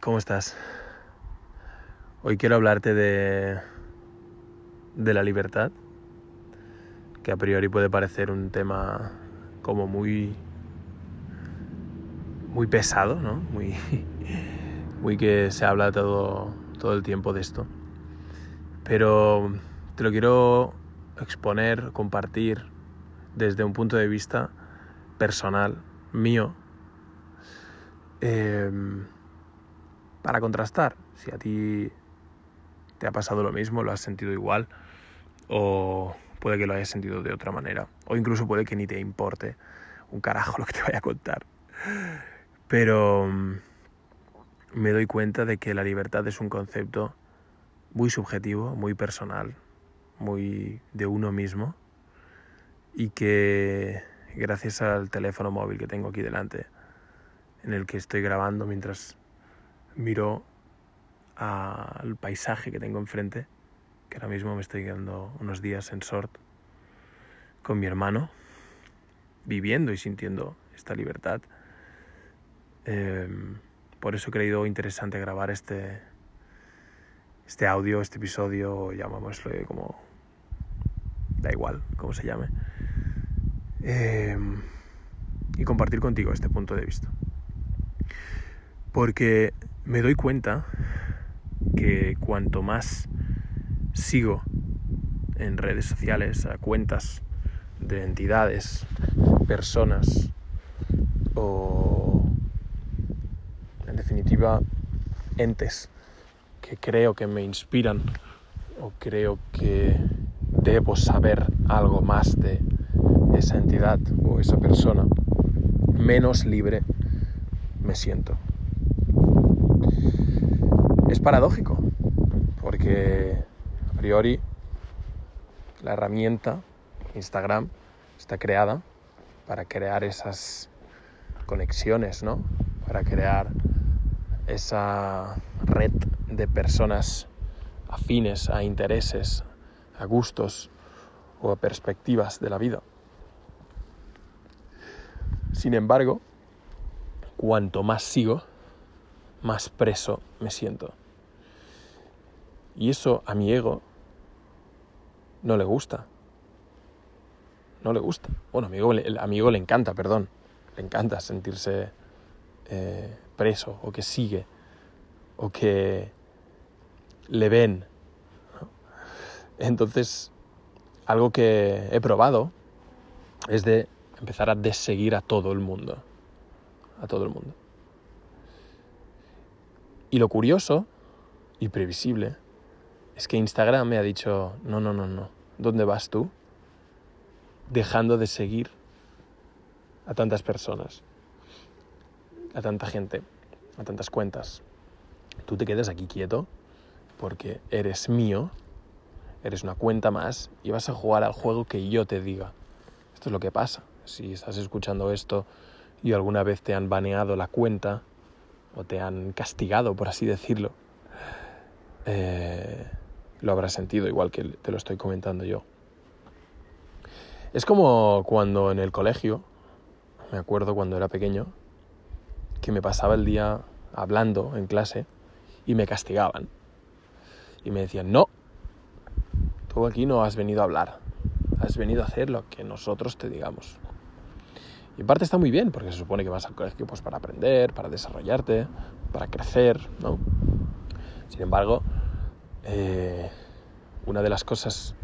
¿Cómo estás? Hoy quiero hablarte de, de la libertad, que a priori puede parecer un tema como muy muy pesado, ¿no? Muy, que se habla todo, todo el tiempo de esto. Pero te lo quiero exponer, compartir desde un punto de vista personal, mío, em, para contrastar si a ti te ha pasado lo mismo, lo has sentido igual, o puede que lo hayas sentido de otra manera, o incluso puede que ni te importe un carajo lo que te vaya a contar. Pero mm, me doy cuenta de que la libertad es un concepto muy subjetivo, muy personal, muy de uno mismo y que gracias al teléfono móvil que tengo aquí delante, en el que estoy grabando mientras miro al paisaje que tengo enfrente, que ahora mismo me estoy quedando unos días en Sort con mi hermano, viviendo y sintiendo esta libertad. Em, por eso he creído interesante grabar este, este audio, este episodio, llamámoslo como... Da igual cómo se llame. Em, y compartir contigo este punto de vista. Porque me doy cuenta que cuanto más sigo en redes sociales a cuentas de entidades, personas o en definitiva entes que creo que me inspiran o creo que debo saber algo más de esa entidad o esa persona, menos libre me siento. Es paradójico, porque a priori la herramienta Instagram está creada para crear esas conexiones, ¿no? Para crear esa red de personas afines a intereses, a gustos o a perspectivas de la vida. Sin embargo, cuanto más sigo, más preso me siento. Y eso a mi ego no le gusta. No le gusta. Bueno, a mi ego, el amigo le encanta, perdón. Le encanta sentirse eh, preso o que sigue o que le ven. Entonces, algo que he probado es de empezar a deseguir a todo el mundo. A todo el mundo. Y lo curioso y previsible es que Instagram me ha dicho, no, no, no, no, ¿dónde vas tú? Dejando de seguir a tantas personas, a tanta gente, a tantas cuentas. Tú te quedas aquí quieto porque eres mío, eres una cuenta más y vas a jugar al juego que yo te diga. Esto es lo que pasa. Si estás escuchando esto y alguna vez te han baneado la cuenta o te han castigado, por así decirlo, eh, lo habrás sentido igual que te lo estoy comentando yo. Es como cuando en el colegio, me acuerdo cuando era pequeño, que me pasaba el día hablando en clase y me castigaban. Y me decían, no, tú aquí no has venido a hablar, has venido a hacer lo que nosotros te digamos. Y en parte está muy bien, porque se supone que vas al colegio pues, para aprender, para desarrollarte, para crecer, ¿no? Sin embargo, eh, una de las cosas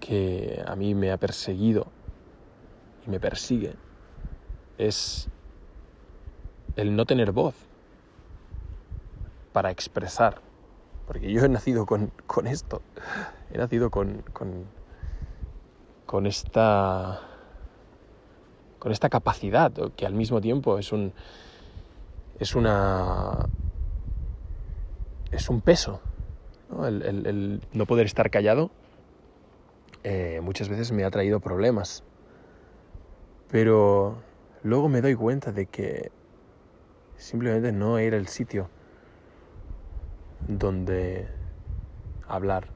que a mí me ha perseguido y me persigue es el no tener voz para expresar. Porque yo he nacido con, esto, he nacido con, con, con esta con esta capacidad, que al mismo tiempo es un. es una. es un peso. ¿No? El, no poder estar callado eh, muchas veces me ha traído problemas. Pero luego me doy cuenta de que simplemente no era el sitio donde hablar,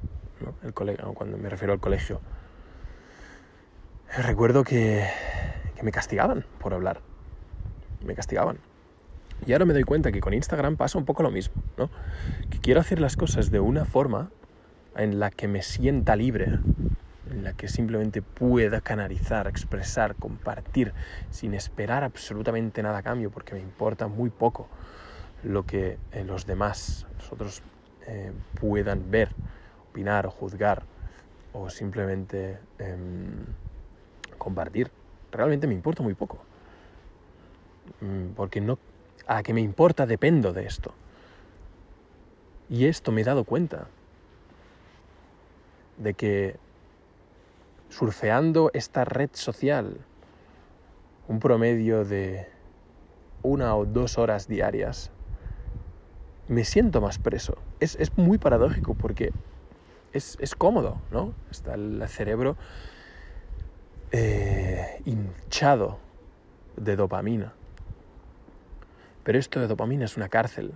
el cuando me refiero al colegio. Recuerdo que me castigaban por hablar. Me castigaban. Y ahora me doy cuenta que con Instagram pasa un poco lo mismo, ¿no? Que quiero hacer las cosas de una forma en la que me sienta libre, en la que simplemente pueda canalizar, expresar, compartir, sin esperar absolutamente nada a cambio, porque me importa muy poco lo que eh, los demás, nosotros, eh, puedan ver, opinar o juzgar, o simplemente em, compartir. Realmente me importa muy poco. Mm, porque no, a que me importa dependo de esto. Y esto me he dado cuenta de que surfeando esta red social, un promedio de una o dos horas diarias, me siento más preso. Es, muy paradójico porque es, cómodo, ¿no? Está el cerebro eh, hinchado de dopamina. Pero esto de dopamina es una cárcel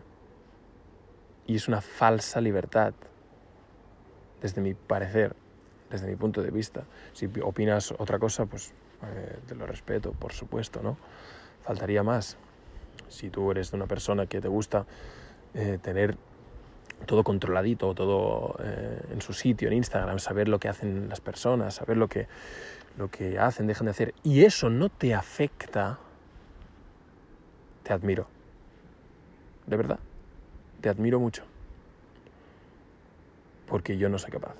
y es una falsa libertad, desde mi parecer, desde mi punto de vista. Si opinas otra cosa, pues eh, te lo respeto, por supuesto, ¿no? Faltaría más. Si tú eres una persona que te gusta eh, tener todo controladito, todo eh, en su sitio, en Instagram, saber lo que hacen las personas, saber lo que, lo que hacen, dejan de hacer, y eso no te afecta, te admiro. De verdad, te admiro mucho. Porque yo no soy capaz.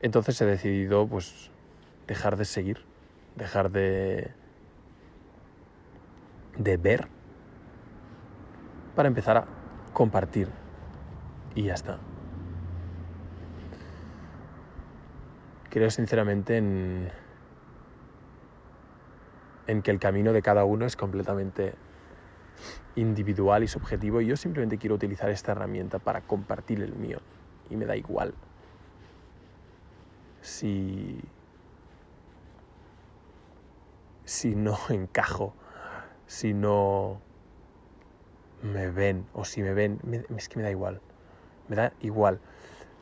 Entonces he decidido pues dejar de seguir, dejar de de ver para empezar a compartir y ya está. Creo sinceramente en en que el camino de cada uno es completamente individual y subjetivo y yo simplemente quiero utilizar esta herramienta para compartir el mío y me da igual si si no encajo, si no me ven o si me ven, es que me da igual, me da igual,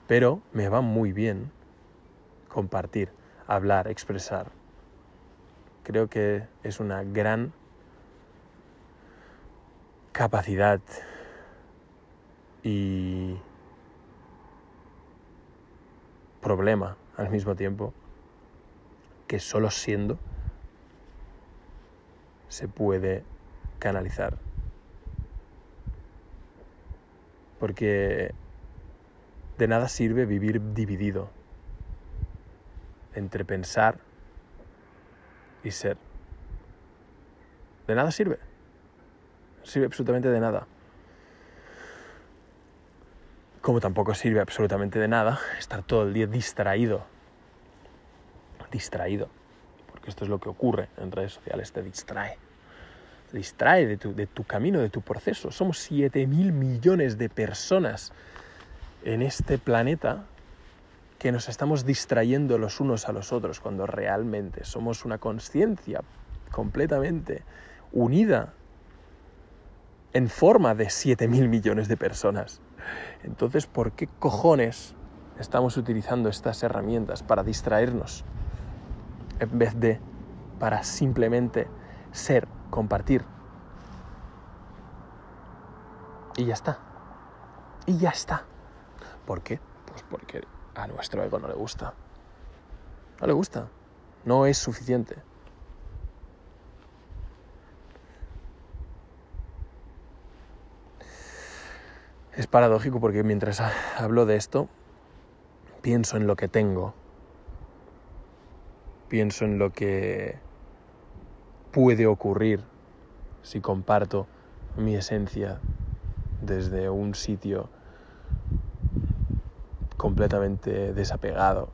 pero me va muy bien compartir, hablar, expresar. Creo que es una gran capacidad y problema al mismo tiempo que solo siendo se puede canalizar. Porque de nada sirve vivir dividido entre pensar y ser. De nada sirve. sirve absolutamente de nada. Como tampoco sirve absolutamente de nada estar todo el día distraído. Distraído. Porque esto es lo que ocurre en redes sociales, te distrae. Te distrae de tu, de tu camino, de tu proceso. Somos 7 mil millones de personas en este planeta que nos estamos distrayendo los unos a los otros cuando realmente somos una conciencia completamente unida en forma de 7 mil millones de personas. Entonces, ¿por qué cojones estamos utilizando estas herramientas para distraernos en vez de para simplemente ser, compartir? Y ya está. Y ya está. ¿Por qué? Pues porque a nuestro ego no le gusta. No le gusta. No es suficiente. Es paradójico porque mientras hablo de esto, pienso en lo que tengo. Pienso en lo que puede ocurrir si comparto mi esencia desde un sitio completamente desapegado,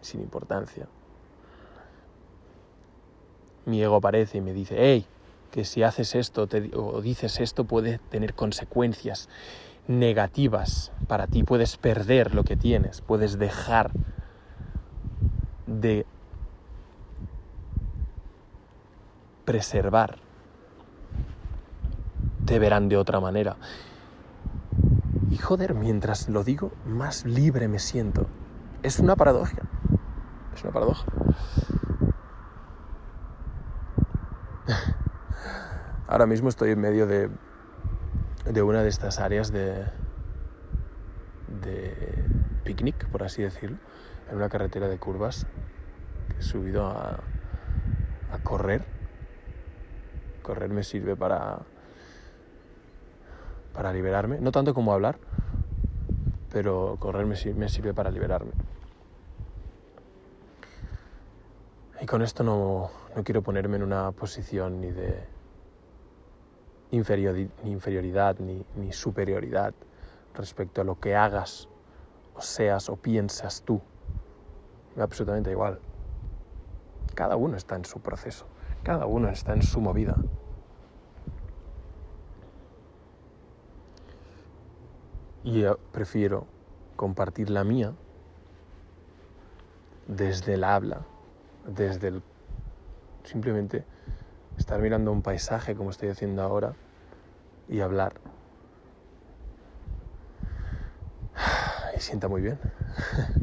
sin importancia. Mi ego aparece y me dice, hey, que si haces esto o dices esto puede tener consecuencias negativas para ti, puedes perder lo que tienes, puedes dejar de preservar, te verán de otra manera. Y joder, mientras lo digo, más libre me siento. Es una paradoja. Es una paradoja. Ahora mismo estoy en medio de, de una de estas áreas de, de picnic, por así decirlo, en una carretera de curvas que he subido a, a correr. Correr me sirve para, para liberarme, no tanto como hablar, pero correr me, sirve para liberarme. Y con esto no, no quiero ponerme en una posición ni de inferioridad ni, ni superioridad respecto a lo que hagas o seas o piensas tú. Me da absolutamente igual. Cada uno está en su proceso, cada uno está en su movida. Y prefiero compartir la mía desde el habla, desde el simplemente estar mirando un paisaje como estoy haciendo ahora y hablar. Y sienta muy bien.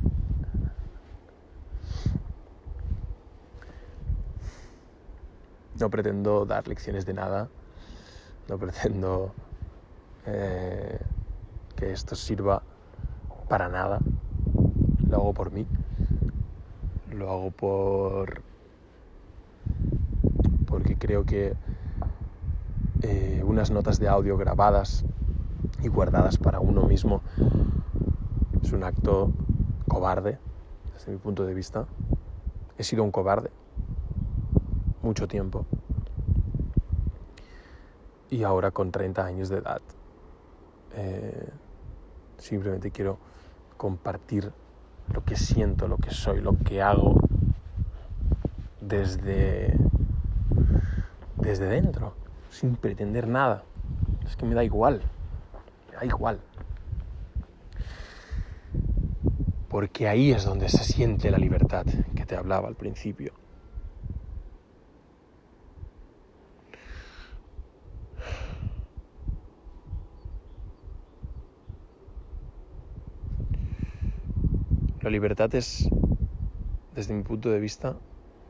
No pretendo dar lecciones de nada, no pretendo eh, que esto sirva para nada. Lo hago por mí, lo hago por porque creo que eh, unas notas de audio grabadas y guardadas para uno mismo es un acto cobarde desde mi punto de vista. He sido un cobarde mucho tiempo. Y ahora con 30 años de edad, eh, simplemente quiero compartir lo que siento, lo que soy, lo que hago desde, desde dentro, sin pretender nada. Es que me da igual, me da igual. Porque ahí es donde se siente la libertad que te hablaba al principio. La libertad es, desde mi punto de vista,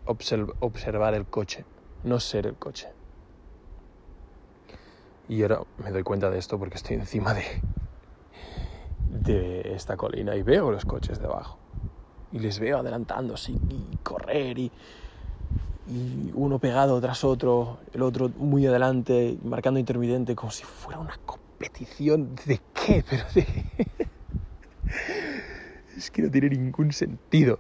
observar el coche, no ser el coche. Y ahora me doy cuenta de esto porque estoy encima de, de esta colina y veo los coches debajo. Y les veo adelantándose y correr y, y uno pegado tras otro, el otro muy adelante, marcando intermitente como si fuera una competición de qué, pero de... Es que no tiene ningún sentido.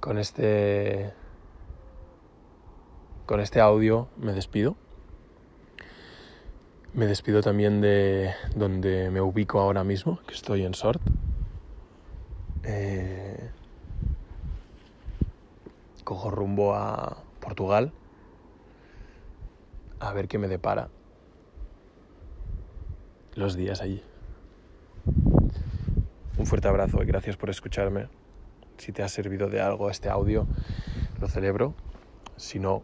Con este con este audio me despido. Me despido también de donde me ubico ahora mismo, que estoy en Sort. Eh, cojo rumbo a Portugal a ver qué me depara los días allí. Un fuerte abrazo y gracias por escucharme. Si te ha servido de algo este audio, lo celebro. Si no,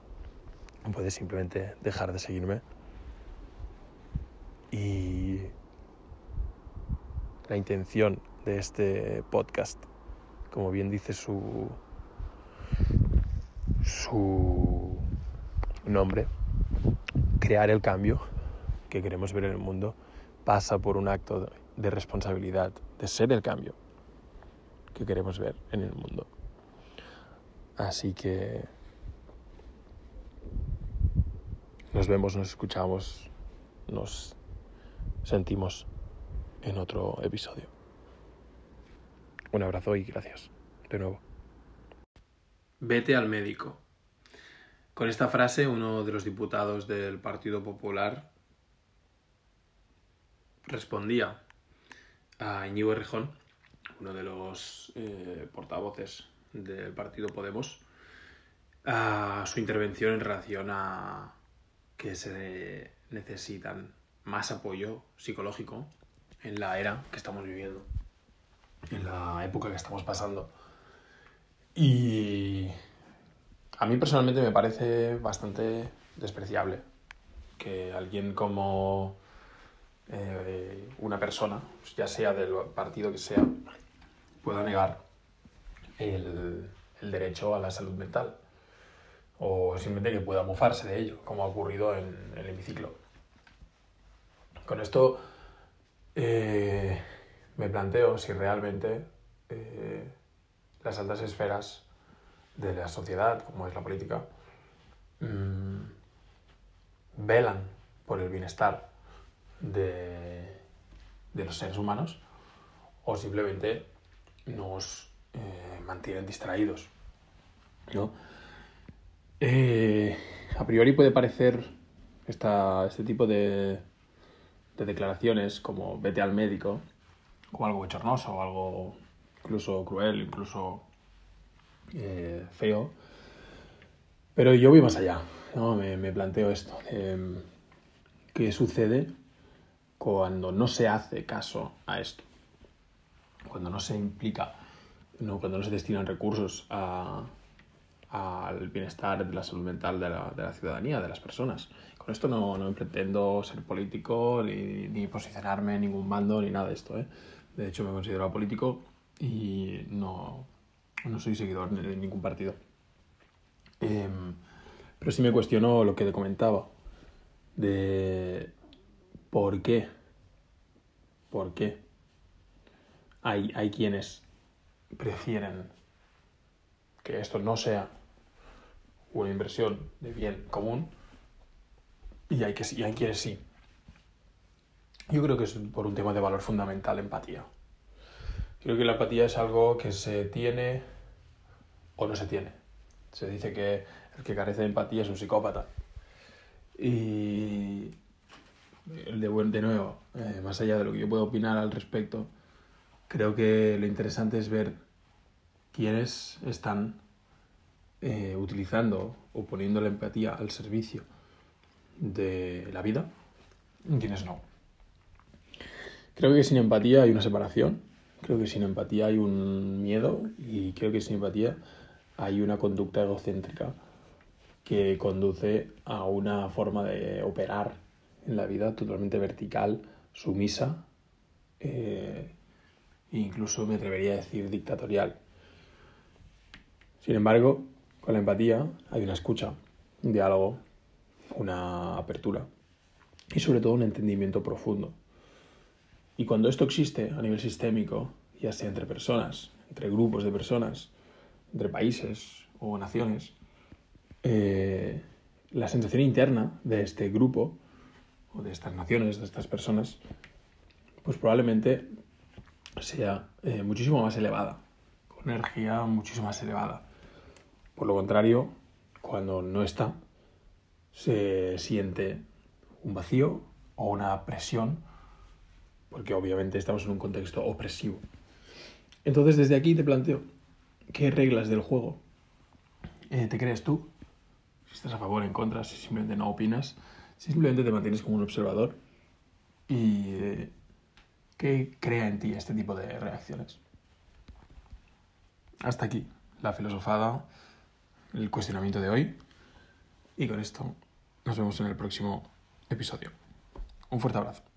puedes simplemente dejar de seguirme. Y la intención de este podcast. Como bien dice su, su nombre, crear el cambio que queremos ver en el mundo pasa por un acto de responsabilidad, de ser el cambio que queremos ver en el mundo. Así que nos vemos, nos escuchamos, nos sentimos en otro episodio. Un abrazo y gracias. De nuevo. Vete al médico. Con esta frase, uno de los diputados del Partido Popular respondía a Íñigo Errejón, uno de los eh, portavoces del Partido Podemos, a su intervención en relación a que se necesitan más apoyo psicológico en la era que estamos viviendo en la época que estamos pasando. Y a mí personalmente me parece bastante despreciable que alguien como eh, una persona, ya sea del partido que sea, pueda negar el, el derecho a la salud mental o simplemente que pueda mofarse de ello, como ha ocurrido en, el hemiciclo. Con esto eh, me planteo si realmente eh, las altas esferas de la sociedad, como es la política, mm, velan por el bienestar de, de, los seres humanos o simplemente nos eh, mantienen distraídos. ¿no? Eh, a priori puede parecer esta, este tipo de, de declaraciones como vete al médico, como algo bochornoso, o algo incluso cruel, incluso eh, feo. Pero yo voy más allá, ¿no? me, me planteo esto. Eh, ¿Qué sucede cuando no se hace caso a esto? Cuando no se implica, no, cuando no se destinan recursos a, al bienestar de la salud mental de la, de la, ciudadanía, de las personas. Con esto no, no pretendo ser político ni, ni, posicionarme en ningún bando ni nada de esto. ¿eh? De hecho, me considero político y no, no soy seguidor de ningún partido. Eh, pero sí me cuestiono lo que te comentaba, de por qué, por qué hay, hay quienes prefieren que esto no sea una inversión de bien común y hay, que, y hay quienes sí. Yo creo que es por un tema de valor fundamental, empatía. Creo que la empatía es algo que se tiene o no se tiene. Se dice que el que carece de empatía es un psicópata. Y de, de nuevo, eh, más allá de lo que yo puedo opinar al respecto, creo que lo interesante es ver quiénes están eh, utilizando o poniendo la empatía al servicio de la vida y quienes no. Creo que sin empatía hay una separación, creo que sin empatía hay un miedo y creo que sin empatía hay una conducta egocéntrica que conduce a una forma de operar en la vida totalmente vertical, sumisa eh, e incluso me atrevería a decir dictatorial. Sin embargo, con la empatía hay una escucha, un diálogo, una apertura y sobre todo un entendimiento profundo. Y cuando esto existe a nivel sistémico, ya sea entre personas, entre grupos de personas, entre países o naciones, eh, la sensación interna de este grupo o de estas naciones, de estas personas, pues probablemente sea eh, muchísimo más elevada, con energía muchísimo más elevada. Por lo contrario, cuando no está, se siente un vacío o una presión, porque obviamente estamos en un contexto opresivo. Entonces, desde aquí te planteo, ¿qué reglas del juego eh, te crees tú? Si estás a favor, en contra, si simplemente no opinas, si simplemente te mantienes como un observador y eh, qué crea en ti este tipo de reacciones. Hasta aquí la filosofada el cuestionamiento de hoy. Y con esto nos vemos en el próximo episodio. Un fuerte abrazo.